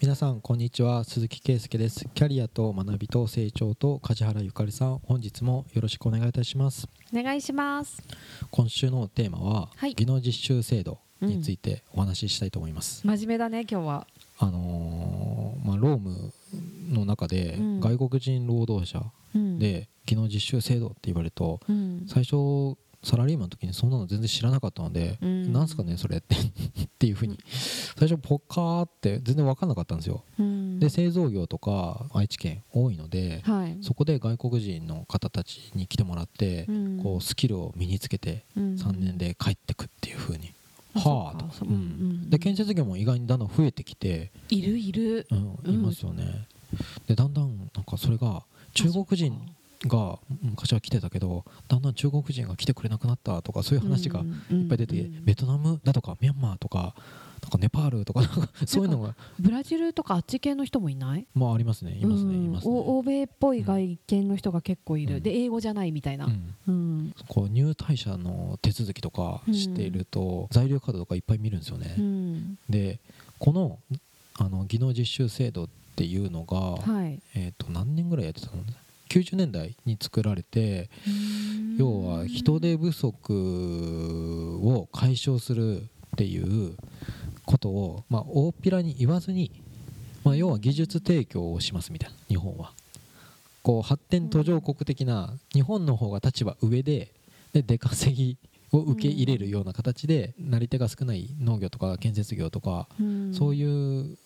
皆さんこんにちは。鈴木圭介です。キャリアと学びと成長と梶原ゆかりさん。本日もよろしくお願いいたします。お願いします。今週のテーマは、はい。技能実習制度についてお話ししたいと思います、真面目だね今日は。あのーまあロームの中でうん。外国人労働者うん。で技能実習制度って言われるとうん。最初サラリーマンの時にそんなの全然知らなかったので、うん。なんすかねそれってっていうふうに。最初ポッカーって全然分かんなかったんですよ。うん。で製造業とか愛知県多いのではい。そこで外国人の方たちに来てもらってうん。こうスキルを身につけてうん。3年で帰ってくっていうふうに。あはあと。そうん。うん。で建設業も意外にだんだん増えてきているいる。うんうんいますよね。でだんだんなんかそれが中国人が昔は来てたけどだんだん中国人が来てくれなくなったとかそういう話がいっぱい出てベトナムだとかミャンマーとかなんかネパールとか そういうのが。ブラジルとかあっち系の人もいない？まあありますね。いますね。うん。いますね。お欧米っぽい外見の人が結構いる、うん。で英語じゃないみたいな。うん。うん。こう入隊者の手続きとかしていると材料カードとかいっぱい見るんですよね。うん。でこのあの技能実習制度っていうのが、はい。えー、と何年ぐらいやってたの90年代に作られて要は人手不足を解消するっていうことを、まあ、大っぴらに言わずに、まあ、要は技術提供をしますみたいな日本は。こう発展途上国的な日本の方が立場上でで出稼ぎを受け入れるような形でなり手が少ない農業とか建設業とかうん。そういう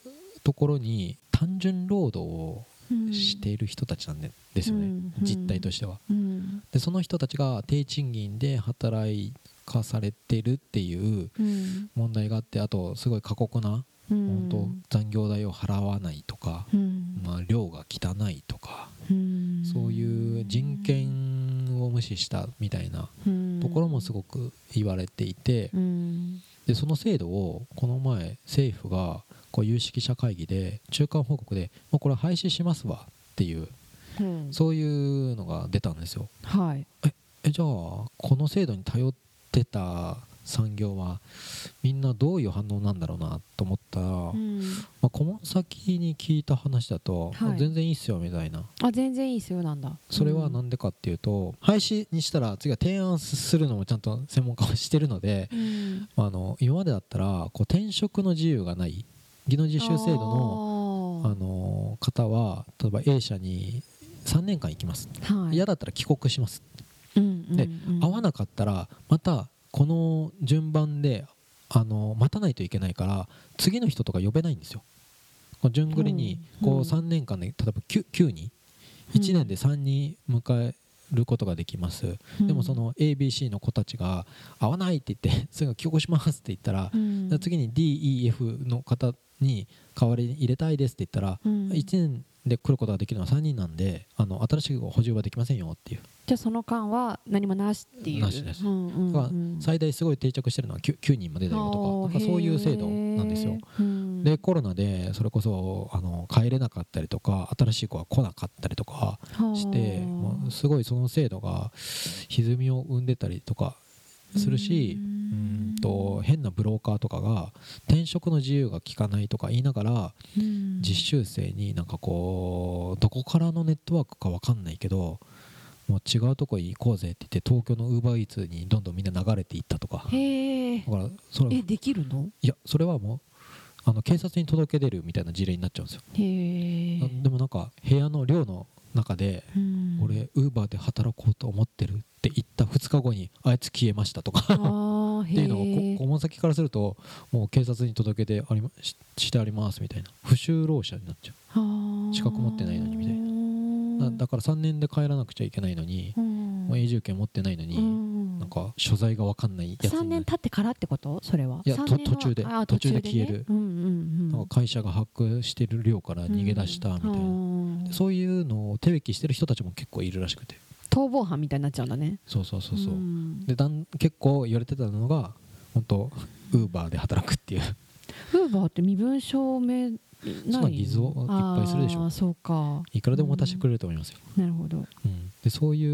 ところに単純労働をうんしている人たちなんでですよね、うん実態としては。うん。でその人たちが低賃金で働かされてるっていううん。問題があってあとすごい過酷な、うん。本当残業代を払わないとか、うん。まあ、量が汚いとか、うん。そういう人権を無視したみたいなところもすごく言われていて、うん。でその制度をこの前政府がこう有識者会議で中間報告でもうこれ廃止しますわっていううん。そういうのが出たんですよ。はい。えじゃあこの制度に頼ってた産業はみんなどういう反応なんだろうなと思ったら、まうん。あ、顧問先に聞いた話だと、はい。あ全然いいっすよみたいな。あ全然いいっすよなんだ。それはなんでかっていうと、廃止にしたら次は提案するのもちゃんと専門家はしてるので、うん。あの今までだったらこう転職の自由がない技能実習制度のあの方は例えば A 社に3年間行きます。はい。嫌だったら帰国します。うんうんでわなかったらまたこの順番であの待たないといけないから次の人とか呼べないんですよ。順繰りにこう3年間で例えば 9, 9人。1年で3人迎えることができます、うん。でもその ABC の子たちが合わないって言ってすぐ帰国しますって言ったら、うん。次に DEF の方に代わりに入れたいですって言ったら、うん。1年で来ることができるのは3人なんであの新しく補充はできませんよっていう。じゃあその間は何もなしっていう。なしです。うんうんがうん。最大すごい定着してるのは 9, 9人までだよとかなんかそういう制度なんですよ。うん。でコロナでそれこそあの帰れなかったりとか新しい子が来なかったりとかしてすごいその制度が歪みを生んでたりとかするしううんんと変なブローカーとかが転職の自由が利かないとか言いながらうん。実習生になんかこうどこからのネットワークか分かんないけどもう違うとこに行こうぜって言って東京のウーバーイーツにどんどんみんな流れていったとか。へえ。だからそれえできるの？いやそれはもうあの警察に届け出るみたいな事例になっちゃうんですよ、へでもなんか部屋の寮の中でうん。俺ウーバーで働こうと思ってるって言った2日後にあいつ消えましたとか。っていうのを顧問先からするともう警察に届け出ありまししてありますみたいな。不就労者になっちゃあー。資格持ってないのにみたいな。うだだから3年で帰らなくちゃいけないのに、うん。もう永住権持ってないのに、うん。なんか所在が分かんないやつ3になる。年経ってからってこと？それは？いや途中で途中でね。消える。うんうんうん。会社が発覚してる寮から逃げ出したみたいな、うん。そういうのを手引きしてる人たちも結構いるらしくて逃亡犯みたいになっちゃうんだね。そうそうそうそう、ん。でだん結構言われてたのが本当ウーバーで働くっていう。ウーバーって身分証明ないそんな偽造いっぱいするでしょ。そうか。いくらでも渡してくれると思いますよ、なるほど、うん。でそうい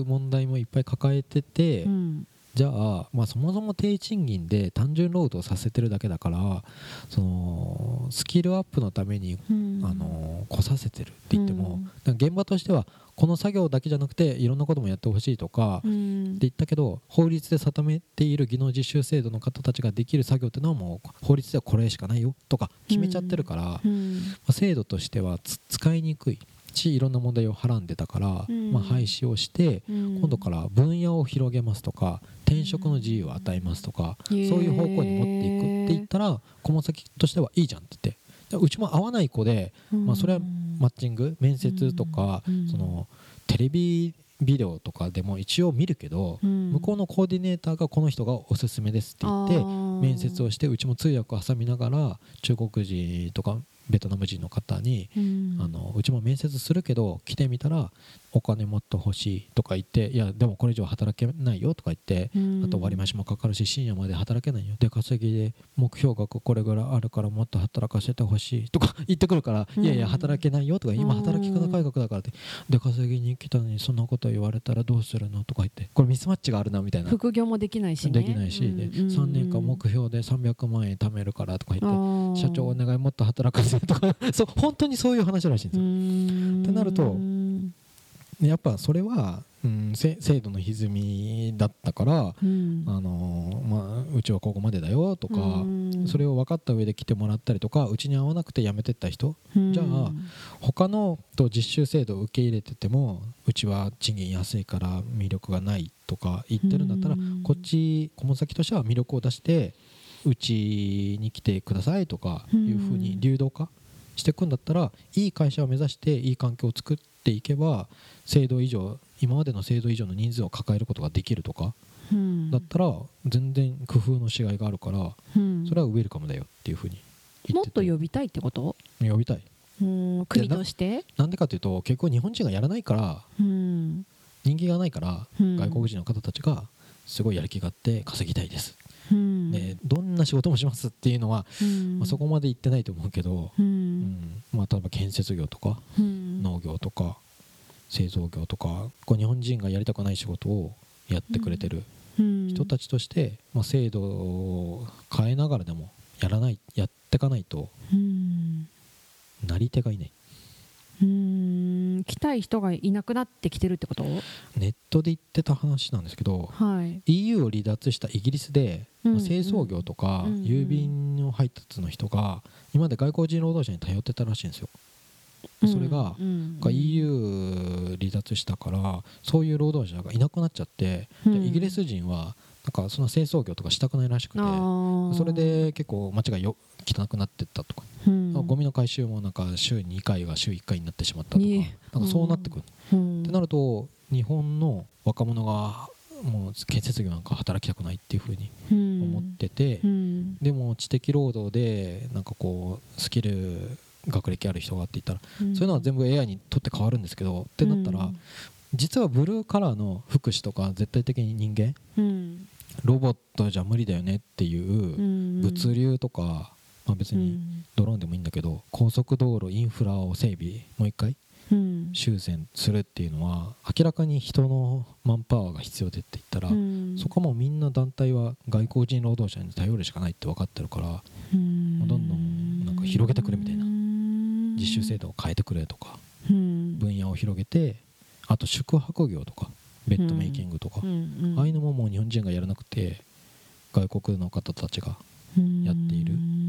う問題もいっぱい抱えてて、うん。じゃあ、まあ、そもそも低賃金で単純労働させてるだけだからそのスキルアップのために、うん。あの来させてるって言っても、現場としてはこの作業だけじゃなくていろんなこともやってほしいとか、ってうん言ったけど法律で定めている技能実習制度の方たちができる作業っていうのはもう法律ではこれしかないよとか決めちゃってるから、まうん。あ制度としてはつ使いにくいしいろんな問題をはらんでたから、うん。まあ、廃止をしてうん。今度から分野を広げますとか転職の自由を与えますとか、そういう方向に持っていくって言ったら顧問先としてはいいじゃんって言ってでうちも合わない子で、まあ、それはマッチング面接とか、うんそのテレビビデオとかでも一応見るけど、向こうのコーディネーターがこの人がおすすめですって言って面接をしてうちも通訳を挟みながら中国人とかベトナム人の方に、あのうちも面接するけど来てみたらお金もっと欲しいとか言っていやでもこれ以上働けないよとか言ってあと割り増しもかかるし深夜まで働けないよ。出稼ぎで目標額これぐらいあるからもっと働かせてほしいとか 言ってくるから、うん。いやいや働けないよとか今働き方改革だからって。出稼ぎに来たのにそんなこと言われたらどうするのとか言って。これミスマッチがあるなみたいな。副業もできないしね。できないし、で3年間目標で300万円貯めるからとか言って社長お願いもっと働かせてとか。そう本当にそういう話らしいんですよ。っってなるとやっぱそれは、うん、せ制度の歪みだったから、うん。あのーまあ、うちはここまでだよとか、それを分かった上で来てもらったりとかうちに合わなくて辞めてった人じゃあ他のと実習制度を受け入れててもうちは賃金安いから魅力がないとか言ってるんだったら、うん。こっち顧問先としては魅力を出してうちに来てくださいとかいうふうに流動化していくんだったらいい会社を目指していい環境を作っていけば制度以上今までの制度以上の人数を抱えることができるとかだったら全然工夫のしがいがあるからそれはウェルカムだよっていうふうに言もってと呼びたいってこと？呼びたい。うん。国として？なんでかというと結構日本人がやらないからうん。人気がないからうん。外国人の方たちがすごいやる気があって稼ぎたいです、うん。でどんな仕事もしますっていうのは、うん。まあ、そこまで言ってないと思うけど、ううん。んまあ、例えば建設業とかうん。農業とか製造業とかこう日本人がやりたくない仕事をやってくれてるうん。人たちとして、まあ、制度を変えながらでもやらないやっていかないとうん。なり手がいない。うん来たい人がいなくなってきてるってこと？ネットで言ってた話なんですけどはい。EU を離脱したイギリスで、うんまあ清掃業とかうん郵便の配達の人が今まで外国人労働者に頼ってたらしいんですよ。それがうんが EU 離脱したからそういう労働者がいなくなっちゃって、うん。でイギリス人はなんかその清掃業とかしたくないらしくてそれで結構街がよ汚くなってったとか、うん。ゴミの回収もなんか週2回が週1回になってしまったとか。なんかそうなってくる。うん。ってなると日本の若者がもう建設業なんか働きたくないっていうふうにうん。思ってて、うん。でも知的労働でなんかこうスキル学歴ある人がって言ったら、うん。そういうのは全部 AI にとって変わるんですけどってなったら、実はブルーカラーの福祉とか絶対的に人間うん。ロボットじゃ無理だよねっていううん。物流とか、まあ、別にドローンでもいいんだけど高速道路インフラを整備もう一回うん。修繕するっていうのは明らかに人のマンパワーが必要でって言ったら、うん。そこはもうみんな団体は外国人労働者に頼るしかないって分かってるからうん。どんどんなんか広げてくれみたいな。実習制度を変えてくれとかうん。分野を広げてあと宿泊業とかベッドメイキングとか、ああいうのももう日本人がやらなくて外国の方たちがやっている。うん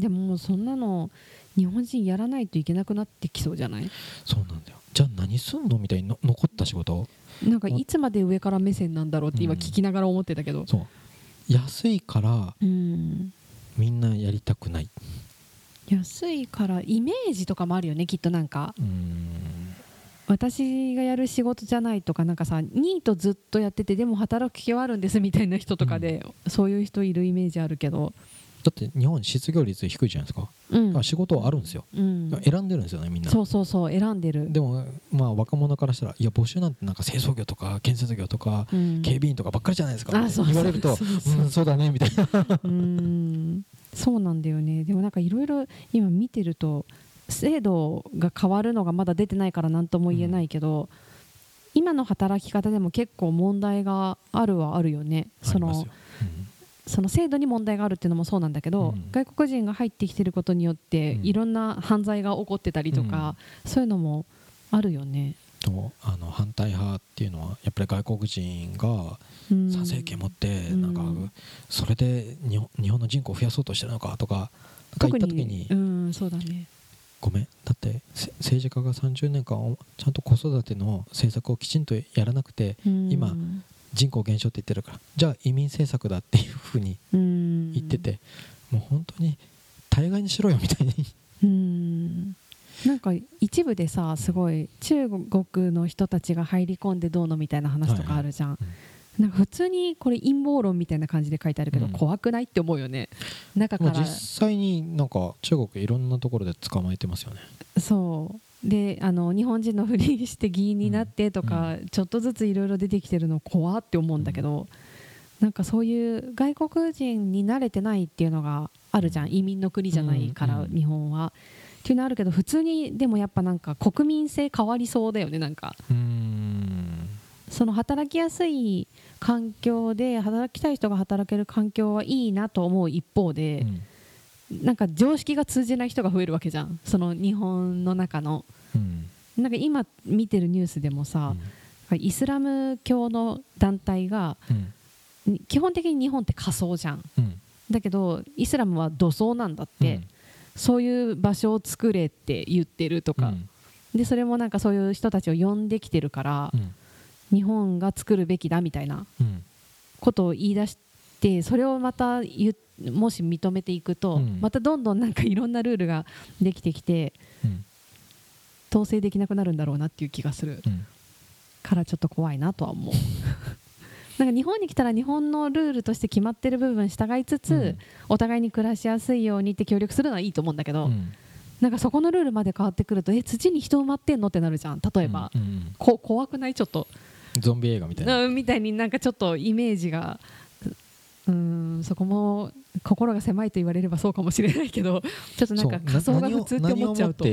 でももうそんなの日本人やらないといけなくなってきそうじゃない？そうなんだよ。じゃあ何すんのみたいにの残った仕事？なんかいつまで上から目線なんだろうって今うん。聞きながら思ってたけど。そう。安いからうん。みんなやりたくない。安いからイメージとかもあるよねきっとなんか。私がやる仕事じゃないとかなんかさニートずっとやっててでも働く気はあるんですみたいな人とかで、そういう人いるイメージあるけどだって日本失業率低いじゃないですか、うん。仕事はあるんですよ、うん。選んでるんですよねみんな。そうそうそう選んでる。でもまあ若者からしたらいや募集なんてなんか清掃業とか建設業とかうん。警備員とかばっかりじゃないですか、あそう言われるとそうんそうだねみたいな。うん。そうなんだよね。でもなんかいろいろ今見てると制度が変わるのがまだ出てないから何とも言えないけど、今の働き方でも結構問題があるはあるよね。そのありますよその制度に問題があるっていうのもそうなんだけど、うん。外国人が入ってきてることによって、うん。いろんな犯罪が起こってたりとか、そういうのもあるよね。とあの反対派っていうのはやっぱり外国人がうん。参政権持ってうん。なんかそれで日本日本の人口を増やそうとしてるのかとかなんか言特った時にうんそうだね。ごめん。だってせ政治家が30年間おちゃんと子育ての政策をきちんとやらなくてうん。今人口減少って言ってるから。じゃあ移民政策だっていうふうにうん。言っててもう本当に大概にしろよみたいに。うん。なんか一部でさすごい中国の人たちが入り込んでどうのみたいな話とかあるじゃん、はいはい。なんか普通にこれ陰謀論みたいな感じで書いてあるけど、うん。怖くないって思うよね。中から。まあ実際になんか中国いろんなところで捕まえてますよね。そうであの日本人のふりして議員になってとか、ちょっとずついろいろ出てきてるの怖って思うんだけど、なんかそういう外国人に慣れてないっていうのがあるじゃん。移民の国じゃないから、うんうん日本は。っていうのあるけど普通にでもやっぱなんか国民性変わりそうだよねなんか。その働きやすい環境で働きたい人が働ける環境はいいなと思う一方で、なんか常識が通じない人が増えるわけじゃん。その日本の中の。うん。なんか今見てるニュースでもさ、イスラム教の団体がうん。に基本的に日本って仮想じゃん。うん。だけどイスラムは土葬なんだって、そういう場所を作れって言ってるとか、うん。でそれもなんかそういう人たちを呼んできてるから、うん。日本が作るべきだみたいなうん。ことを言い出してそれをまたもし認めていくと、うん。またどんどんなんかいろんなルールができてきてうん。統制できなくなるんだろうなっていう気がする。うん。からちょっと怖いなとは思う。なんか日本に来たら日本のルールとして決まってる部分従いつつ、うん。お互いに暮らしやすいようにって協力するのはいいと思うんだけど、うん。なんかそこのルールまで変わってくるとえ土に人埋まってんのってなるじゃん例えば、こ怖くない？ちょっと。ゾンビ映画みたいな。うんみたいになんかちょっとイメージがうんそこも心が狭いと言われればそうかもしれないけどちょっとなんか仮想が普通って思っちゃうと。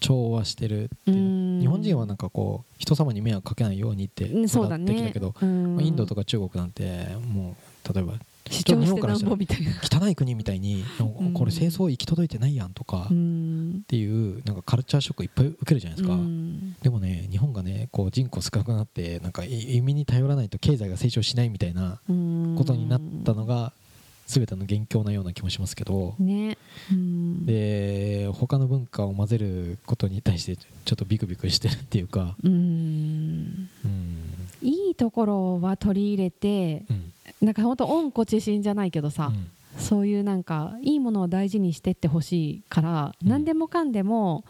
調和してるっていう。うん。日本人はなんかこう人様に迷惑かけないようにってうんそうだ育ってきねたけど、うん。まあインドとか中国なんてもう例えば主張してなんぼみたいな。汚い国みたいにうん。これ清掃行き届いてないやんとかうっんていうなんかカルチャーショックいっぱい受けるじゃないですか、うん。でもね日本がねこう人口少なくなってなんか移民に頼らないと経済が成長しないみたいなうん。ことになったのが全ての元凶なような気もしますけど、ね。うん。で他の文化を混ぜることに対してちょっとビクビクしてるっていうか、うん。うん。いいところは取り入れてうんなんか本当温故知新じゃないけどさ、うん。そういうなんかいいものを大事にしてってほしいから、うん。何でもかんでも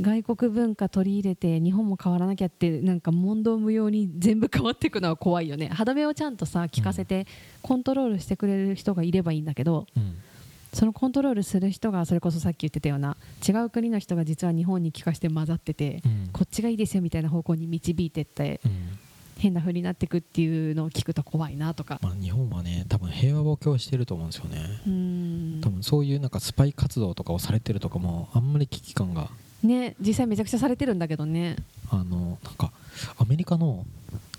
外国文化取り入れて日本も変わらなきゃってなんか問答無用に全部変わっていくのは怖いよね。歯止めをちゃんとさ聞かせてコントロールしてくれる人がいればいいんだけどうん。そのコントロールする人がそれこそさっき言ってたような違う国の人が実は日本に聞かせて混ざっててうん。こっちがいいですよみたいな方向に導いてってうん変な風になっていくっていうのを聞くと怖いなとか。まあ、日本はね多分平和を強してると思うんですよね。うん。多分そういうなんかスパイ活動とかをされてるとかもあんまり危機感が。ね実際めちゃくちゃされてるんだけどね。あのなんかアメリカの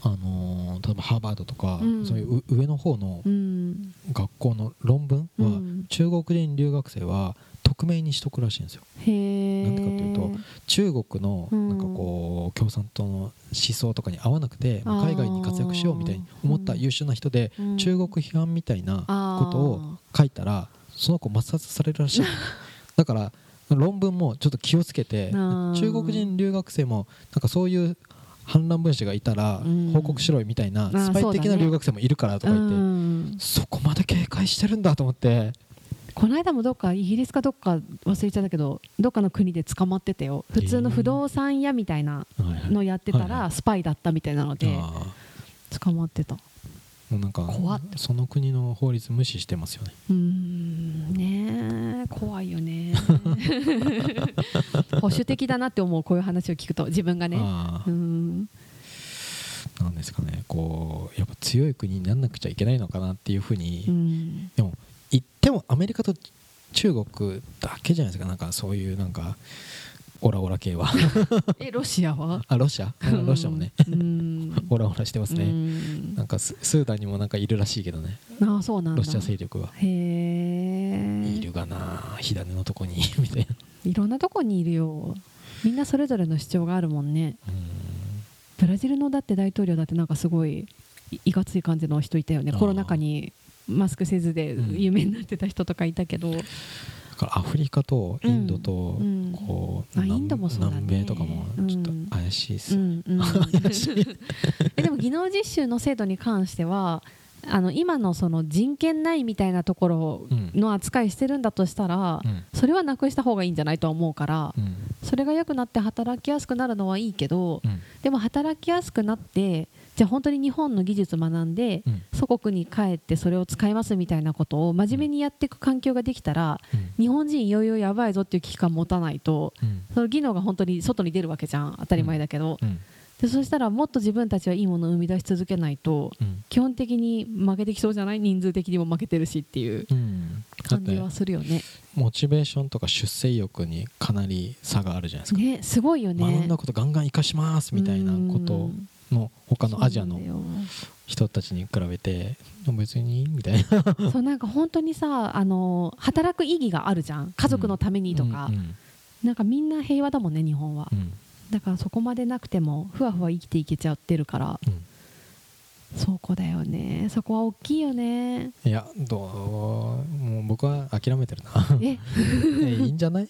あの例えばハーバードとか、うん。そういうう上の方のうん。学校の論文は、うん。中国人留学生は匿名にしとくらしいんですよ。なんでかというと中国のうん。なんかこう共産党の思想とかに合わなくて、海外に活躍しようみたいに思った優秀な人で、うん。中国批判みたいなことを書いたらその子抹殺されるらしい だから論文もちょっと気をつけて中国人留学生もなんかそういう反乱分子がいたらうん。報告しろよみたいなスパイ的な留学生もいるからとか言ってうんそこまで警戒してるんだと思って。この間もどっかイギリスかどっか忘れちゃったけどどっかの国で捕まってたよ。普通の不動産屋みたいなのやってたらスパイだったみたいなのであ捕まってた。ーもうなんかその国の法律無視してますよね。うん。ねえ怖いよね 保守的だなって思うこういう話を聞くと自分がね。うん。なんですかね。こうやっぱ強い国になんなくちゃいけないのかなっていうふうに、うん。でも言ってもアメリカと中国だけじゃないですか。なんかそういうなんかオラオラ系は。えロシアは？あロシア？うん。ロシアもね。うん。オラオラしてますうねん。なんかススーダンにもなんかいるらしいけどね。ああそうなんだ。ロシア勢力がへえ。いるがな火種のとこに みたいな。いろんなとこにいるよ。みんなそれぞれの主張があるもんね。うん。ブラジルのだって大統領だってなんかすごいいいかつい感じの人いたよね。コロナ禍にマスクせずでうん。有名になってた人とかいたけど、だからアフリカとインドとうん。こう南米とかもちょっとうん怪しいっす。ようんうん。えでも技能実習の制度に関してはあの今のその人権ないみたいなところうんの扱いしてるんだとしたら、うん。それはなくした方がいいんじゃないとは思うから、うんそれが良くなって働きやすくなるのはいいけど、うん。でも働きやすくなってじゃあ本当に日本の技術学んで、うん。祖国に帰ってそれを使いますみたいなことを真面目にやっていく環境ができたらうん。日本人いよいよやばいぞっていう危機感持たないとうん。その技能が本当に外に出るわけじゃん当たり前だけど、うん。でそしたらもっと自分たちはいいものを生み出し続けないとうん。基本的に負けてきそうじゃない？人数的にも負けてるしっていう感じはするよね。モチベーションとか出世意欲にかなり差があるじゃないですか。ねすごいよね。学んだことガンガン生かしますみたいなことの他のアジアの人たちに比べて別にみたいな。そうなんか本当にさあの働く意義があるじゃん。家族のためにとか、うん。なんかみんな平和だもんね日本は、うん。だからそこまでなくてもふわふわ生きていけちゃってるから。うんそこだよね。そこは大きいよね。いやどう？もう僕は諦めてるな。え？えいいんじゃない？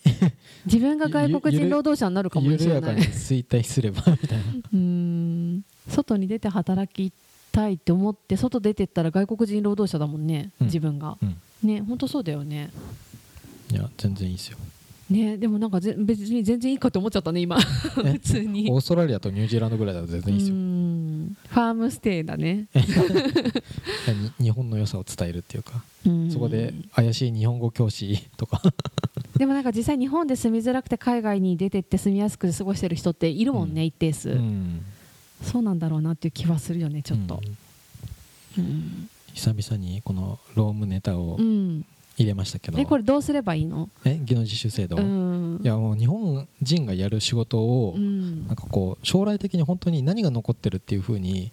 自分が外国人労働者になるかもし緩やかにれない衰退すればみたいな。うーん。外に出て働きたいって思って外出てったら外国人労働者だもんね、うん。自分が。うん。ね本当そうだよね。いや全然いいですよ。ねでもなんかぜ別に全然いいかと思っちゃったね今。え？普通に。オーストラリアとニュージーランドぐらいだと全然いいですよファームステイだね。に 日本の良さを伝えるっていうかうんそこで怪しい日本語教師とか。でもなんか実際日本で住みづらくて海外に出てって住みやすく過ごしてる人っているもんね、うん。一定数、うん。そうなんだろうなっていう気はするよねちょっと。久々にこのロームネタをうん入れましたけど、えこれどうすればいいの？え技能実習制度、うん。いやもう日本人がやる仕事を、うん。なんかこう将来的に本当に何が残ってるっていうふうに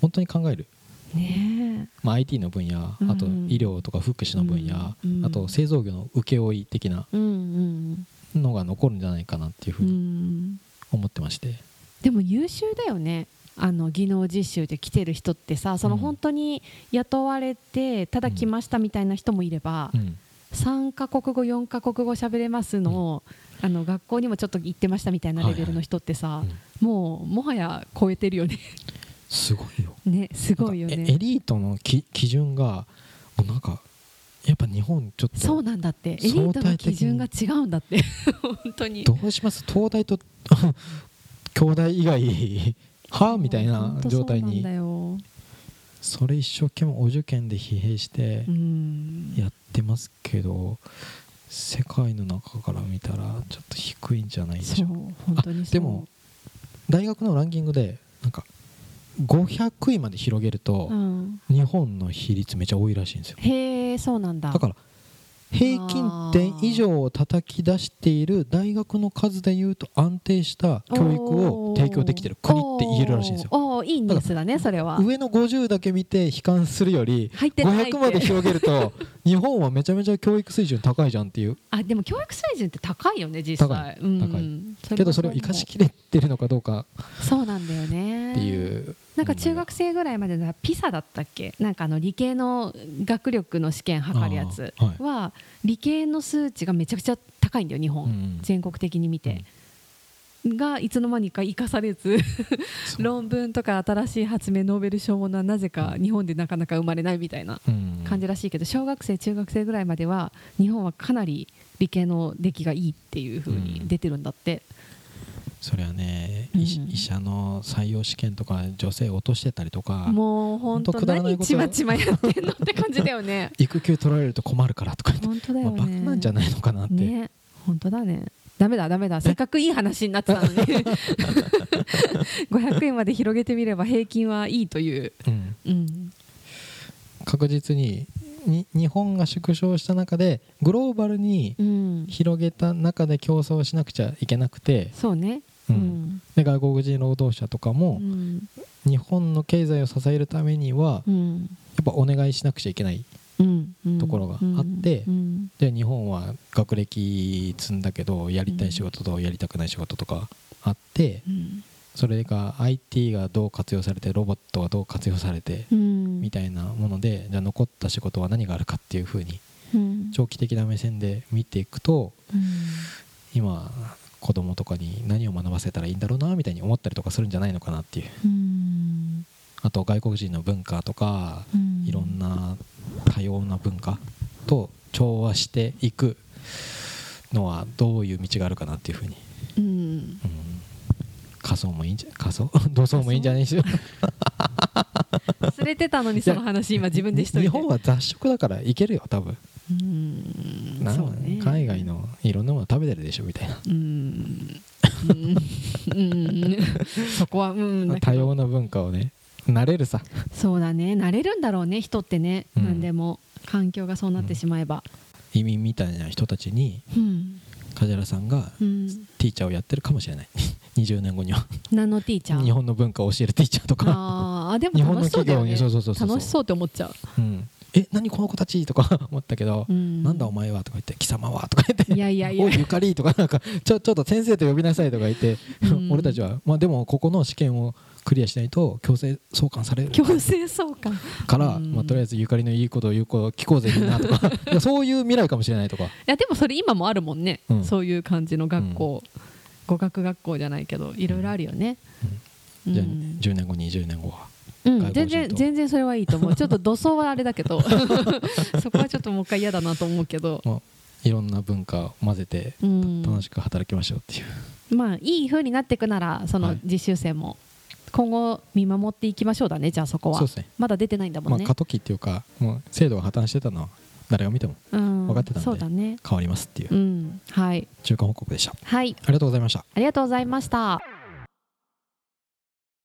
本当に考える、ねまあ、IT の分野うん。あと医療とか福祉の分野、うん。あと製造業の請負的なのが残るんじゃないかなっていうふううにん。思ってまして、でも優秀だよねあの技能実習で来てる人ってさそのうん本当に雇われてただ来ましたみたいな人もいれば、うん。3カ国語4カ国語喋れますの,、あの学校にもちょっと行ってましたみたいなレベルの人ってさ、うんもうもはや超えてるよね。すごいよ。ねすごいよなんかえエねリートのき基準がなんかやっぱ日本ちょっとそうなんだって。エリートの基準が違うんだって。本当に。どうします？東大と 兄弟以外は？あみたいな状態に。それ一生懸命お受験で疲弊してうん。やってますけど世界の中から見たらちょっと低いんじゃないでしょうでも大学のランキングでなんか500位まで広げるとうん、日本の比率めちゃ多いらしいんですよ。へえそうなんだ。だから平均点以上を叩き出している大学の数でいうと安定した教育を提供できてる。国って言えるらしいんですよ。おいいニュースだねそれは。上の50だけ見て悲観するより入ってないって。500まで広げると 日本はめちゃめちゃ教育水準高いじゃんっていう。あでも教育水準って高いよね実高際い。高い。うん。けどそれを生かしきれてるのかどうか。そうなんだよね。っていうなんか中学生ぐらいまでのピサだったっけ？なんかあの理系の学力の試験測るやつは理系の数値がめちゃくちゃ高いんだよ日本、うん全国的に見て、がいつの間にか生かされず論文とか新しい発明ノーベル賞ものはなぜか日本でなかなか生まれないみたいなうん感じらしいけど小学生中学生ぐらいまでは日本はかなり理系の出来がいいっていう風に出てるんだって、それはね、うん。医者の採用試験とか女性落としてたりとかもう本当何ちまちまやってんのって感じだよね。育休取られると困るからとか言って、本当だまあ、よねバカなんじゃないのかなって、ね本当だね。ダメだダメだ。せっかくいい話になってたのに。500円まで広げてみれば平均はいいという、うん。うん、確実にに日本が縮小した中でグローバルにうん。広げた中で競争しなくちゃいけなくて、そうねううん。んで外国人労働者とかうもん。日本の経済を支えるためにはうん。やっぱお願いしなくちゃいけないところがあってうん。で日本は学歴積んだけどやりたい仕事とやりたくない仕事とかあってうん。それが IT がどう活用されてロボットがどう活用されてうん。みたいなものでじゃあ残った仕事は何があるかっていうふうにうん。長期的な目線で見ていくと今子供とかに何を学ばせたらいいんだろうなみたいに思ったりとかするんじゃないのかなっていう。うん。あと外国人の文化とかうん。いろんな多様な文化と調和していくのはどういう道があるかなっていうふうに、うん。うん、仮想もいいんじゃ仮想？同窓もいいんじゃないでし。ょ忘れてたのにその話今自分でしといて。日本は雑食だからいけるよ多分。うん。なそうね海外のいろんなもの食べてるでしょみたいな。うん。うん。うん。そこはうん。多様な文化をね慣れるさ。そうだね。慣れるんだろうね人ってね、うん。何でも環境がそうなってしまえば。移民みたいな人たちにうん、梶原さんがうん、ティーチャーをやってるかもしれない。20年後には。何のティーチャー？日本の文化を教えるティーチャーとか、あーあでも日本の楽しそうだよね。企業にそうそうそうそう。楽しそうって思っちゃう、うん、え何この子たち？とか 思ったけど、うん、なんだお前は？とか言って貴様は？とか言って。いやいやいや。おいゆかりとかなんかちょちょっと先生と呼びなさいとか言って、うん。俺たちは。まあでもここの試験をクリアしないと強制送還される。強制送還。いから、うん。まあ、とりあえずゆかりのいいことを言う子聞こうぜみんなとか。い やそういう未来かもしれないとか。やでもそれ今もあるもんね、うん。そういう感じの学校、語学学校じゃないけどいろいろあるよね、うん。じゃあ10年後20年後はうん全然と。全然それはいいと思う。ちょっと土葬はあれだけど。そこはちょっともう一回嫌だなと思うけど、まあいろんな文化を混ぜてうん、楽しく働きましょうっていう、まあいい風になっていくならそのはい。実習生も。今後見守っていきましょうだねじゃあそこは。そうですね。まだ出てないんだもんね、まあ過渡期っていうかもう制度が破綻してたのは誰が見てもうん。分かってたんでそうだね。変わりますっていう。うん。はい。中間報告でした。はい。ありがとうございました。ありがとうございました